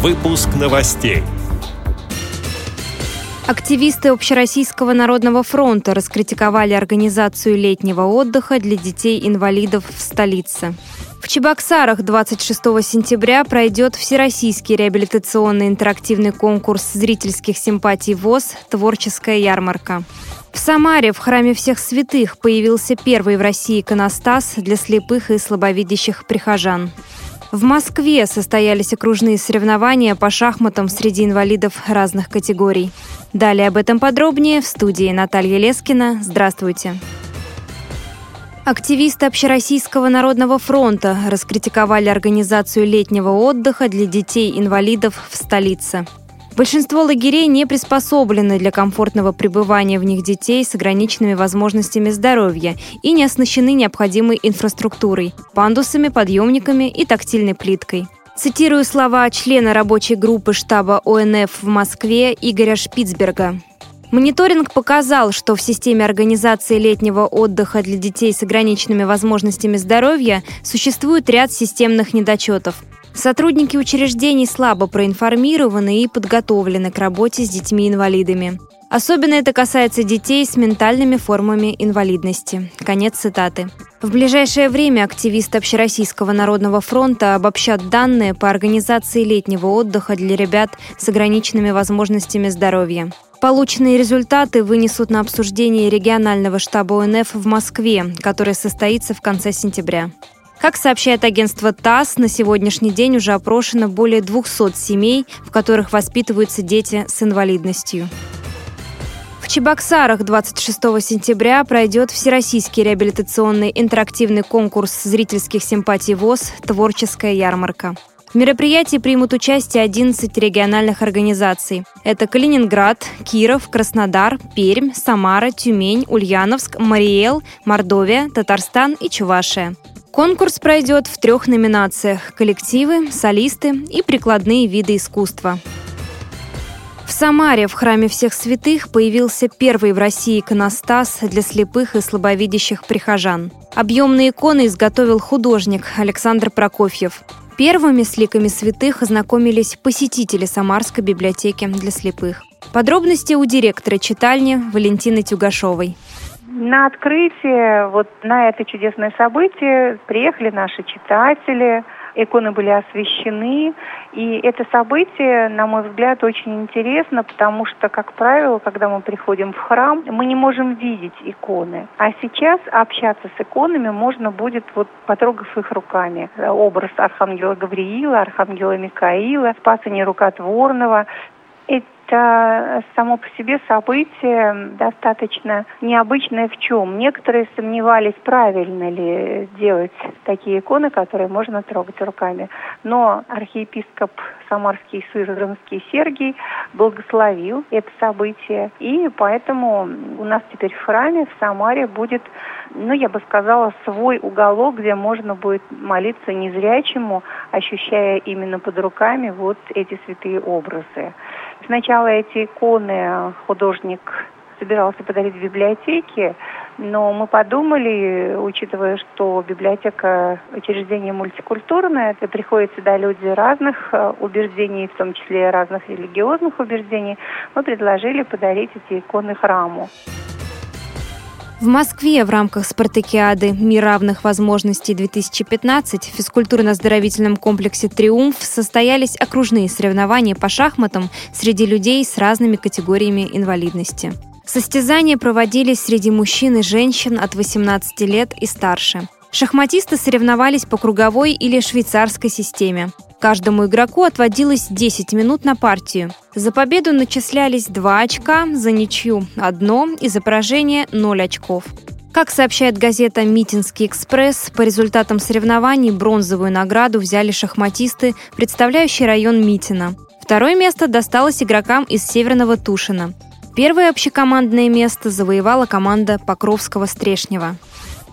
Выпуск новостей. Активисты Общероссийского народного фронта раскритиковали организацию летнего отдыха для детей-инвалидов в столице. В Чебоксарах 26 сентября пройдет Всероссийский реабилитационный интерактивный конкурс зрительских симпатий ВОЗ «Творческая ярмарка». В Самаре в храме всех святых появился первый в России иконостас для слепых и слабовидящих прихожан. В Москве состоялись окружные соревнования по шахматам среди инвалидов разных категорий. Далее об этом подробнее в студии Наталья Лескина. Здравствуйте. Активисты Общероссийского народного фронта раскритиковали организацию летнего отдыха для детей-инвалидов в столице. Большинство лагерей не приспособлены для комфортного пребывания в них детей с ограниченными возможностями здоровья и не оснащены необходимой инфраструктурой – пандусами, подъемниками и тактильной плиткой. Цитирую слова члена рабочей группы штаба ОНФ в Москве Игоря Шпицберга. Мониторинг показал, что в системе организации летнего отдыха для детей с ограниченными возможностями здоровья существует ряд системных недочетов. Сотрудники учреждений слабо проинформированы и подготовлены к работе с детьми-инвалидами. Особенно это касается детей с ментальными формами инвалидности. Конец цитаты. В ближайшее время активисты Общероссийского народного фронта обобщат данные по организации летнего отдыха для ребят с ограниченными возможностями здоровья. Полученные результаты вынесут на обсуждение регионального штаба ОНФ в Москве, который состоится в конце сентября. Как сообщает агентство ТАСС, на сегодняшний день уже опрошено более 200 семей, в которых воспитываются дети с инвалидностью. В Чебоксарах 26 сентября пройдет Всероссийский реабилитационный интерактивный конкурс зрительских симпатий ВОЗ «Творческая ярмарка». В мероприятии примут участие 11 региональных организаций. Это Калининград, Киров, Краснодар, Пермь, Самара, Тюмень, Ульяновск, Мариэл, Мордовия, Татарстан и Чувашия. Конкурс пройдет в трех номинациях – коллективы, солисты и прикладные виды искусства. В Самаре в храме всех святых появился первый в России иконостас для слепых и слабовидящих прихожан. Объемные иконы изготовил художник Александр Прокофьев. Первыми с ликами святых ознакомились посетители Самарской библиотеки для слепых. Подробности у директора читальни Валентины Тюгашовой. На открытие, вот на это чудесное событие приехали наши читатели, иконы были освещены. И это событие, на мой взгляд, очень интересно, потому что, как правило, когда мы приходим в храм, мы не можем видеть иконы. А сейчас общаться с иконами можно будет, вот потрогав их руками. Образ Архангела Гавриила, Архангела Микаила, Спаса Нерукотворного, это само по себе событие достаточно необычное в чем. Некоторые сомневались, правильно ли делать такие иконы, которые можно трогать руками. Но архиепископ Самарский Сызранский Сергий благословил это событие. И поэтому у нас теперь в храме в Самаре будет, ну, я бы сказала, свой уголок, где можно будет молиться незрячему, ощущая именно под руками вот эти святые образы. Сначала эти иконы художник собирался подарить в библиотеке, но мы подумали, учитывая, что библиотека учреждение мультикультурное, это приходят сюда люди разных э, убеждений, в том числе разных религиозных убеждений, мы предложили подарить эти иконы храму. В Москве в рамках спартакиады «Мир равных возможностей 2015» в физкультурно-оздоровительном комплексе «Триумф» состоялись окружные соревнования по шахматам среди людей с разными категориями инвалидности. Состязания проводились среди мужчин и женщин от 18 лет и старше. Шахматисты соревновались по круговой или швейцарской системе. Каждому игроку отводилось 10 минут на партию. За победу начислялись 2 очка, за ничью – одно и за поражение – 0 очков. Как сообщает газета «Митинский экспресс», по результатам соревнований бронзовую награду взяли шахматисты, представляющие район Митина. Второе место досталось игрокам из Северного Тушина. Первое общекомандное место завоевала команда Покровского-Стрешнева.